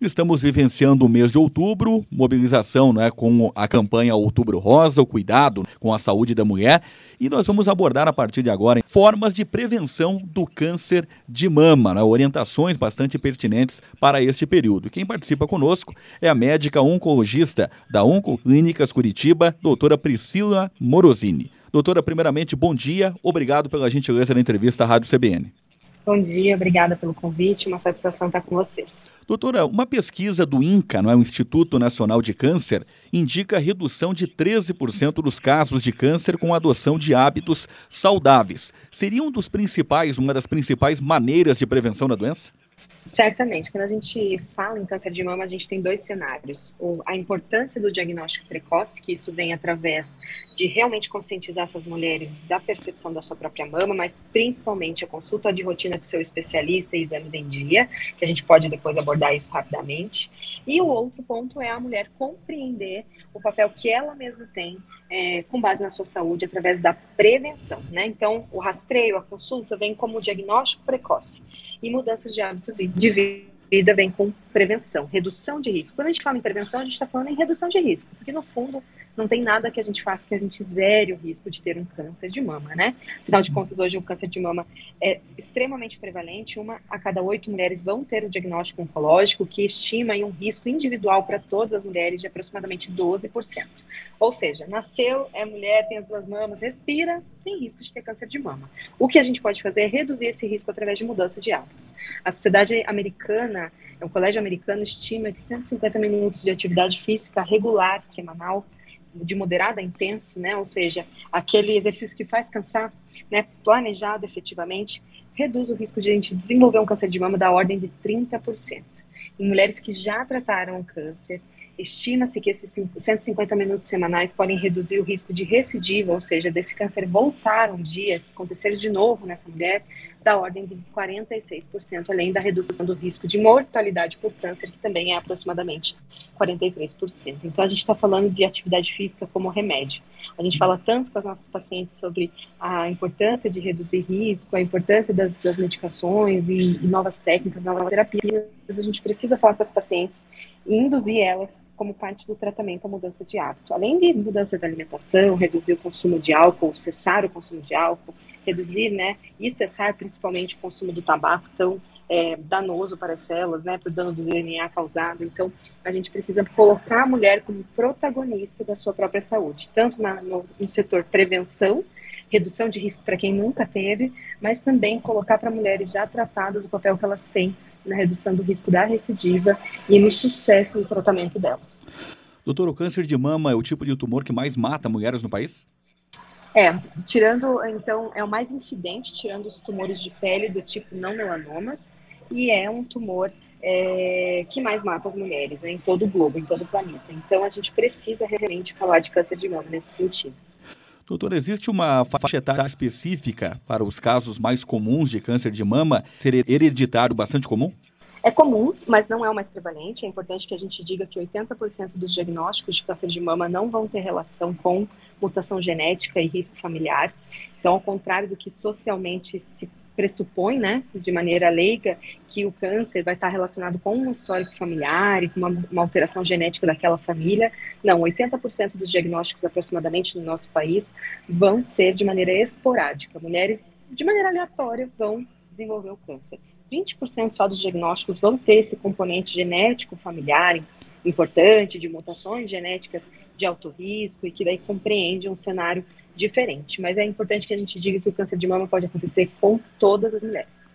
Estamos vivenciando o mês de outubro, mobilização né, com a campanha Outubro Rosa, o cuidado com a saúde da mulher, e nós vamos abordar a partir de agora formas de prevenção do câncer de mama, né, orientações bastante pertinentes para este período. Quem participa conosco é a médica oncologista da Oncoclínicas Curitiba, doutora Priscila Morosini. Doutora, primeiramente, bom dia, obrigado pela gentileza da entrevista à Rádio CBN. Bom dia, obrigada pelo convite, uma satisfação estar com vocês. Doutora, uma pesquisa do INCA, não é, o Instituto Nacional de Câncer, indica redução de 13% dos casos de câncer com adoção de hábitos saudáveis. Seria um dos principais, uma das principais maneiras de prevenção da doença? Certamente. Quando a gente fala em câncer de mama, a gente tem dois cenários. O, a importância do diagnóstico precoce, que isso vem através de realmente conscientizar essas mulheres da percepção da sua própria mama, mas principalmente a consulta de rotina com seu especialista e exames em dia, que a gente pode depois abordar isso rapidamente. E o outro ponto é a mulher compreender o papel que ela mesma tem é, com base na sua saúde através da prevenção, né? Então, o rastreio, a consulta vem como diagnóstico precoce e mudanças de hábito de vida vem com prevenção, redução de risco. Quando a gente fala em prevenção, a gente está falando em redução de risco, porque no fundo não tem nada que a gente faça que a gente zere o risco de ter um câncer de mama, né? Afinal de contas, hoje o câncer de mama é extremamente prevalente, uma a cada oito mulheres vão ter o diagnóstico oncológico, que estima um risco individual para todas as mulheres de aproximadamente 12%. Ou seja, nasceu, é mulher, tem as duas mamas, respira, tem risco de ter câncer de mama. O que a gente pode fazer é reduzir esse risco através de mudança de hábitos. A sociedade americana, o colégio americano estima que 150 minutos de atividade física regular semanal de moderada a intenso, né? Ou seja, aquele exercício que faz cansar, né? Planejado efetivamente, reduz o risco de a gente desenvolver um câncer de mama da ordem de 30%. Em mulheres que já trataram o câncer, estima-se que esses 150 minutos semanais podem reduzir o risco de recidiva, ou seja, desse câncer voltar um dia, acontecer de novo nessa mulher, da ordem de 46%, além da redução do risco de mortalidade por câncer, que também é aproximadamente 43%. Então, a gente está falando de atividade física como remédio. A gente fala tanto com as nossas pacientes sobre a importância de reduzir risco, a importância das, das medicações e, e, novas técnicas, novas terapias. A gente precisa falar com as pacientes e induzir elas como parte do tratamento a mudança de hábito. Além de mudança da alimentação, reduzir o consumo de álcool, cessar o consumo de álcool, reduzir, né, e cessar principalmente o consumo do tabaco tão é, danoso para as células, né, por dano do DNA causado. Então, a gente precisa colocar a mulher como protagonista da sua própria saúde, tanto na, no, no setor prevenção, redução de risco para quem nunca teve, mas também colocar para mulheres já tratadas o papel que elas têm na redução do risco da recidiva e no sucesso do tratamento delas. Doutor, o câncer de mama é o tipo de tumor que mais mata mulheres no país? É, tirando, então, é o mais incidente, tirando os tumores de pele do tipo não melanoma, e é um tumor é, que mais mata as mulheres, né, em todo o globo, em todo o planeta. Então, a gente precisa realmente falar de câncer de mama nesse sentido. Doutor, existe uma faixa etária específica para os casos mais comuns de câncer de mama ser hereditário bastante comum? É comum, mas não é o mais prevalente. É importante que a gente diga que 80% dos diagnósticos de câncer de mama não vão ter relação com mutação genética e risco familiar. Então, ao contrário do que socialmente se pressupõe, né, de maneira leiga, que o câncer vai estar relacionado com um histórico familiar e com uma, uma alteração genética daquela família. Não, 80% dos diagnósticos aproximadamente no nosso país vão ser de maneira esporádica. Mulheres, de maneira aleatória, vão desenvolver o câncer. 20% só dos diagnósticos vão ter esse componente genético familiar importante, de mutações genéticas de alto risco e que daí compreende um cenário diferente. Mas é importante que a gente diga que o câncer de mama pode acontecer com todas as mulheres.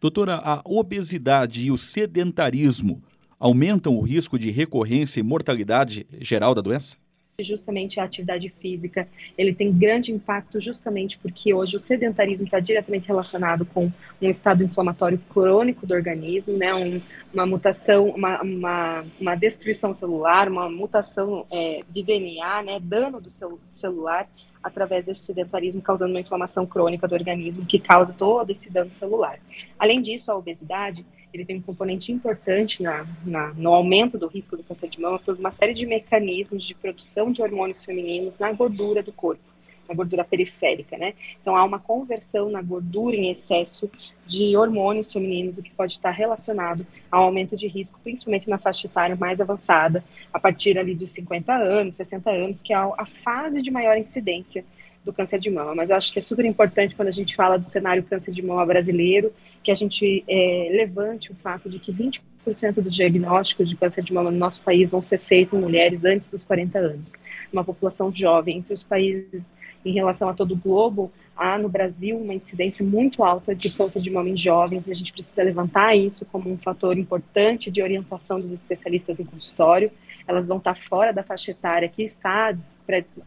Doutora, a obesidade e o sedentarismo aumentam o risco de recorrência e mortalidade geral da doença? Justamente a atividade física, ele tem grande impacto justamente porque hoje o sedentarismo está diretamente relacionado com um estado inflamatório crônico do organismo, né, um, uma mutação, uma, uma, uma, destruição celular, uma mutação é, de DNA, né, dano do cel celular através desse sedentarismo, causando uma inflamação crônica do organismo que causa todo esse dano celular. Além disso, a obesidade ele tem um componente importante na, na, no aumento do risco do câncer de mama por uma série de mecanismos de produção de hormônios femininos na gordura do corpo. na gordura periférica, né? Então há uma conversão na gordura em excesso de hormônios femininos, o que pode estar relacionado ao aumento de risco, principalmente na faixa etária mais avançada, a partir ali dos 50 anos, 60 anos, que é a fase de maior incidência do câncer de mama. Mas eu acho que é super importante quando a gente fala do cenário câncer de mama brasileiro, que a gente é, levante o fato de que 20% dos diagnósticos de câncer de mama no nosso país vão ser feitos em mulheres antes dos 40 anos. Uma população jovem. Entre os países, em relação a todo o globo, há no Brasil uma incidência muito alta de câncer de mama em jovens e a gente precisa levantar isso como um fator importante de orientação dos especialistas em consultório. Elas vão estar fora da faixa etária que está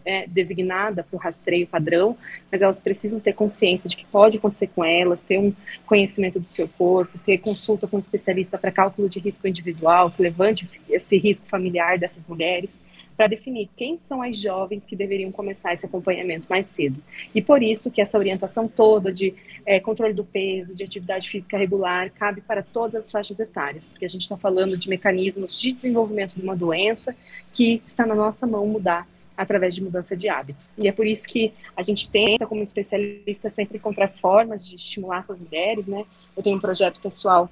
é, designada para o rastreio padrão, mas elas precisam ter consciência de que pode acontecer com elas, ter um conhecimento do seu corpo, ter consulta com um especialista para cálculo de risco individual, que levante esse, esse risco familiar dessas mulheres, para definir quem são as jovens que deveriam começar esse acompanhamento mais cedo. E por isso que essa orientação toda de é, controle do peso, de atividade física regular, cabe para todas as faixas etárias, porque a gente está falando de mecanismos de desenvolvimento de uma doença que está na nossa mão mudar através de mudança de hábito. E é por isso que a gente tenta, como especialista, sempre encontrar formas de estimular essas mulheres, né? Eu tenho um projeto pessoal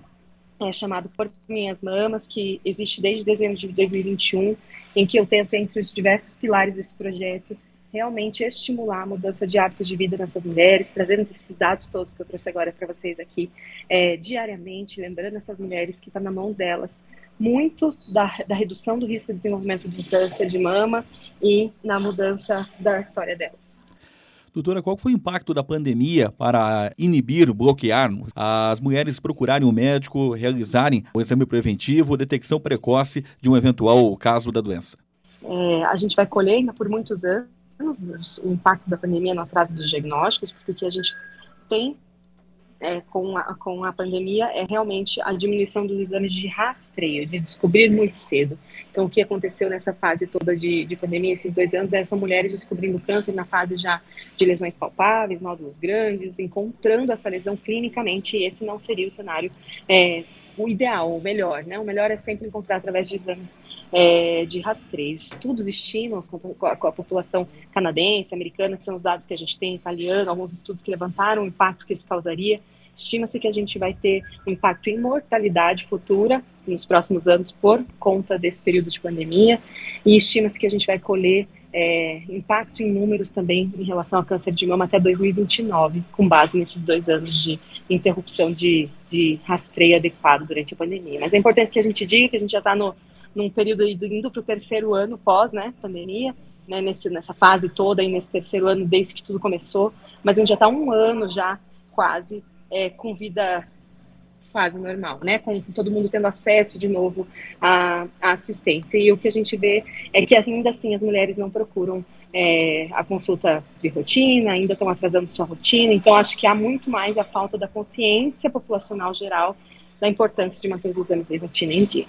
é, chamado Por Minhas Mamas, que existe desde dezembro de 2021, em que eu tento, entre os diversos pilares desse projeto, realmente estimular a mudança de hábitos de vida nessas mulheres, trazendo esses dados todos que eu trouxe agora para vocês aqui é, diariamente, lembrando essas mulheres que está na mão delas muito da, da redução do risco de desenvolvimento de câncer de mama e na mudança da história delas. Doutora, qual foi o impacto da pandemia para inibir, bloquear as mulheres procurarem o um médico, realizarem o exame preventivo, detecção precoce de um eventual caso da doença? É, a gente vai colher ainda por muitos anos o impacto da pandemia no atraso dos diagnósticos, porque a gente tem é, com, a, com a pandemia é realmente a diminuição dos exames de rastreio, de descobrir muito cedo. Então, o que aconteceu nessa fase toda de, de pandemia, esses dois anos, é, são mulheres descobrindo câncer na fase já de lesões palpáveis, nódulos grandes, encontrando essa lesão clinicamente, e esse não seria o cenário é, o ideal, o melhor, né? O melhor é sempre encontrar através de exames é, de rastreio. Estudos estimam com a, com a, população canadense, americana, que são os dados que a gente tem, italiano, alguns estudos que levantaram o impacto que isso causaria. Estima-se que a gente vai ter um impacto em mortalidade futura nos próximos anos por conta desse período de pandemia, e estima-se que a gente vai colher é, impacto em números também em relação ao câncer de mama até 2029, com base nesses dois anos de interrupção de, de rastreio adequado durante a pandemia. Mas é importante que a gente diga que a gente já está num período indo para o terceiro ano pós né, pandemia, né, nesse, nessa fase toda, e nesse terceiro ano desde que tudo começou, mas a gente já está um ano já quase é, com vida quase normal, né? Com todo mundo tendo acesso de novo à, à, assistência. E o que a gente vê é que ainda assim as mulheres não procuram é, a consulta de rotina, ainda estão atrasando sua rotina. Então acho que há muito mais a falta da consciência populacional geral da importância de manter os exames de rotina em dia.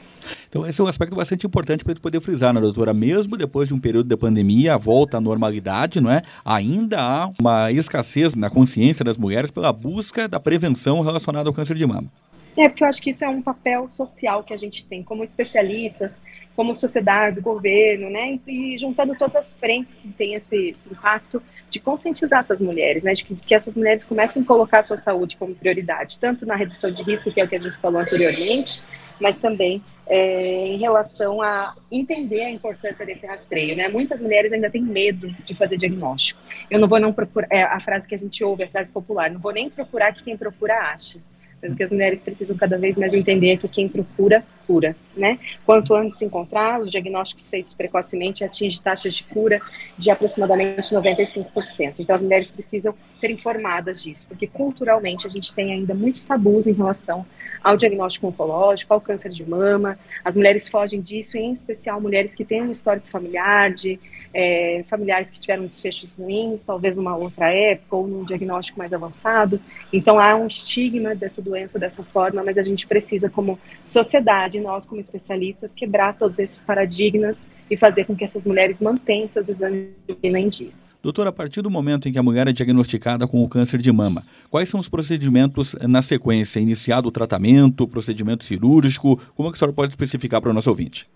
Então, esse é um aspecto bastante importante para a gente poder frisar, né, doutora? Mesmo depois de um período de pandemia, a volta à normalidade, não é? Ainda há uma escassez na consciência das mulheres pela busca da prevenção relacionada ao câncer de mama. É, porque eu acho que isso é um papel social que a gente tem, como especialistas, como sociedade, governo, né? E juntando todas as frentes que tem esse, esse impacto de conscientizar essas mulheres, né? De que, que, essas mulheres comecem a colocar a sua saúde como prioridade, tanto na redução de risco, que é o que a gente falou anteriormente, mas também é, em relação a entender a importância desse rastreio, né? Muitas mulheres ainda têm medo de fazer diagnóstico. Eu não vou não procurar, é, a frase que a gente ouve, a frase popular, não vou nem procurar que quem procura acha. Mas o que as mulheres precisam cada vez mais entender que quem procura, cura, né? Quanto antes se encontrar, os diagnósticos feitos precocemente atingem taxas de cura de aproximadamente 95%. Então as mulheres precisam ser informadas disso, porque culturalmente a gente tem ainda muitos tabus em relação ao diagnóstico oncológico, ao câncer de mama. As mulheres fogem disso, em especial mulheres que têm um histórico familiar de é, familiares que tiveram desfechos ruins, talvez numa outra época ou num diagnóstico mais avançado. Então há um estigma dessa doença dessa forma, mas a gente precisa, como sociedade, nós como especialistas, quebrar todos esses paradigmas e fazer com que essas mulheres mantenham seus exames em dia. Doutor, a partir do momento em que a mulher é diagnosticada com o câncer de mama, quais são os procedimentos na sequência? Iniciado o tratamento, procedimento cirúrgico? Como é que a senhora pode especificar para o nosso ouvinte?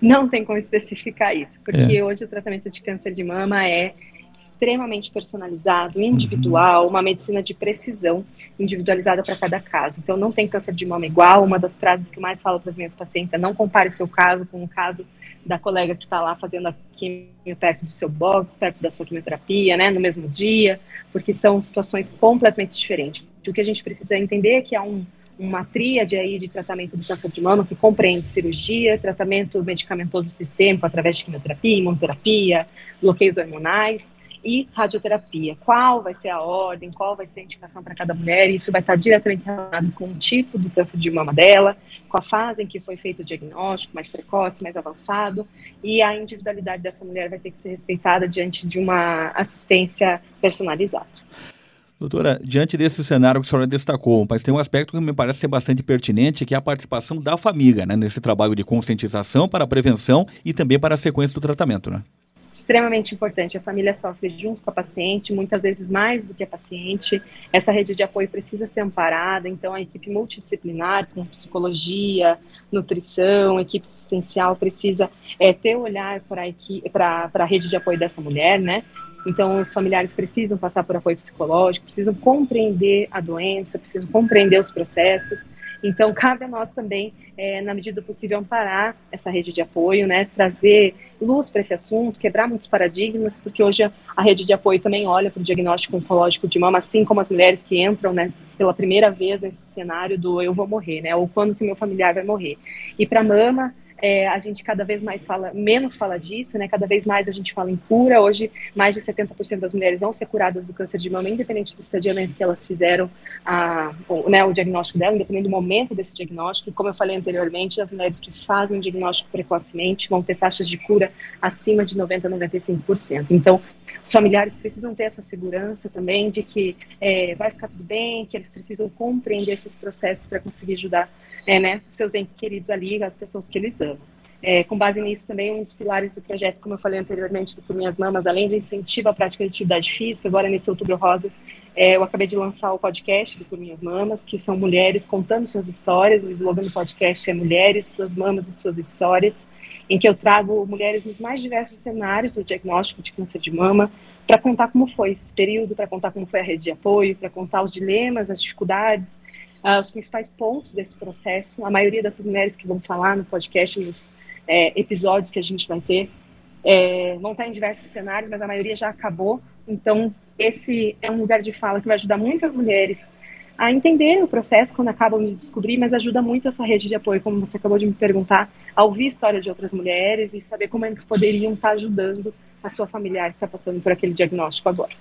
Não tem como especificar isso, porque é. hoje o tratamento de câncer de mama é extremamente personalizado, individual, uma medicina de precisão, individualizada para cada caso. Então, não tem câncer de mama igual. Uma das frases que eu mais falo para as minhas pacientes é: não compare seu caso com o caso da colega que está lá fazendo a quimio perto do seu box, perto da sua quimioterapia, né, no mesmo dia, porque são situações completamente diferentes. O que a gente precisa entender é que há um uma tríade aí de tratamento do câncer de mama que compreende cirurgia, tratamento medicamentoso sistêmico através de quimioterapia, imunoterapia, bloqueios hormonais e radioterapia. Qual vai ser a ordem, qual vai ser a indicação para cada mulher? Isso vai estar diretamente relacionado com o tipo do câncer de mama dela, com a fase em que foi feito o diagnóstico, mais precoce, mais avançado, e a individualidade dessa mulher vai ter que ser respeitada diante de uma assistência personalizada. Doutora, diante desse cenário que a senhora destacou, mas tem um aspecto que me parece ser bastante pertinente, que é a participação da família né, nesse trabalho de conscientização para a prevenção e também para a sequência do tratamento. Né? Extremamente importante. A família sofre junto com a paciente, muitas vezes mais do que a paciente. Essa rede de apoio precisa ser amparada, então a equipe multidisciplinar, com psicologia, nutrição, equipe assistencial, precisa é, ter olhar para a rede de apoio dessa mulher, né? Então, os familiares precisam passar por apoio psicológico, precisam compreender a doença, precisam compreender os processos. Então, cabe a nós também, é, na medida do possível, amparar essa rede de apoio, né, trazer luz para esse assunto, quebrar muitos paradigmas, porque hoje a, a rede de apoio também olha para o diagnóstico oncológico de mama, assim como as mulheres que entram, né, pela primeira vez nesse cenário do eu vou morrer, né, ou quando que meu familiar vai morrer. E para mama, é, a gente cada vez mais fala, menos fala disso, né? Cada vez mais a gente fala em cura. Hoje, mais de 70% das mulheres vão ser curadas do câncer de mama, independente do estadiamento que elas fizeram, a, o, né, o diagnóstico dela, independente do momento desse diagnóstico. E como eu falei anteriormente, as mulheres que fazem o diagnóstico precocemente vão ter taxas de cura acima de 90% a 95%. Então, os familiares precisam ter essa segurança também de que é, vai ficar tudo bem, que eles precisam compreender esses processos para conseguir ajudar é, né, seus queridos ali, as pessoas que eles amam. É, com base nisso, também, um dos pilares do projeto, como eu falei anteriormente, do Por Minhas Mamas, além do incentivo à prática de atividade física, agora nesse Outubro Rosa, é, eu acabei de lançar o podcast do Por Minhas Mamas, que são mulheres contando suas histórias. O slogan do podcast é Mulheres, Suas Mamas e Suas Histórias, em que eu trago mulheres nos mais diversos cenários do diagnóstico de câncer de mama, para contar como foi esse período, para contar como foi a rede de apoio, para contar os dilemas, as dificuldades, uh, os principais pontos desse processo. A maioria dessas mulheres que vão falar no podcast, nos é, episódios que a gente vai ter, é, vão estar em diversos cenários, mas a maioria já acabou. Então, esse é um lugar de fala que vai ajudar muitas mulheres a entenderem o processo quando acabam de descobrir, mas ajuda muito essa rede de apoio, como você acabou de me perguntar, a ouvir histórias de outras mulheres e saber como eles poderiam estar ajudando a sua familiar que está passando por aquele diagnóstico agora.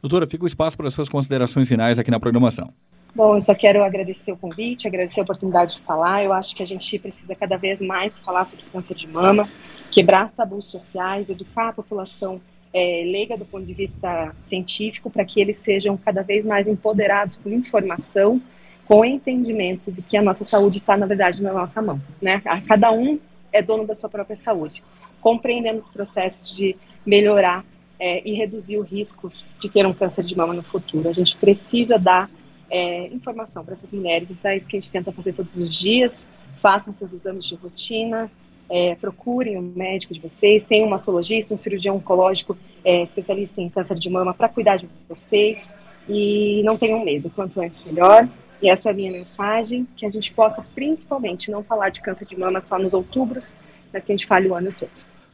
Doutora, fica o espaço para as suas considerações finais aqui na programação. Bom, eu só quero agradecer o convite, agradecer a oportunidade de falar. Eu acho que a gente precisa cada vez mais falar sobre câncer de mama, quebrar tabus sociais, educar a população é, leiga do ponto de vista científico, para que eles sejam cada vez mais empoderados com informação, com entendimento de que a nossa saúde está, na verdade, na nossa mão. Né? Cada um é dono da sua própria saúde, compreendendo os processos de melhorar é, e reduzir o risco de ter um câncer de mama no futuro. A gente precisa dar é, informação para essas mulheres. Então é isso que a gente tenta fazer todos os dias. Façam seus exames de rotina, é, procurem o médico de vocês. Tem um mastologista, um cirurgião oncológico é, especialista em câncer de mama para cuidar de vocês. E não tenham medo, quanto antes melhor. E essa é a minha mensagem, que a gente possa principalmente não falar de câncer de mama só nos outubros, mas que a gente fale o ano todo.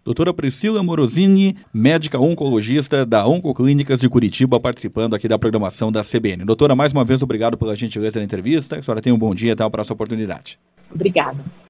Doutora Priscila Morosini, médica oncologista da Oncoclínicas de Curitiba, participando aqui da programação da CBN. Doutora, mais uma vez, obrigado pela gentileza da entrevista. A senhora tenha um bom dia até a próxima oportunidade. Obrigada.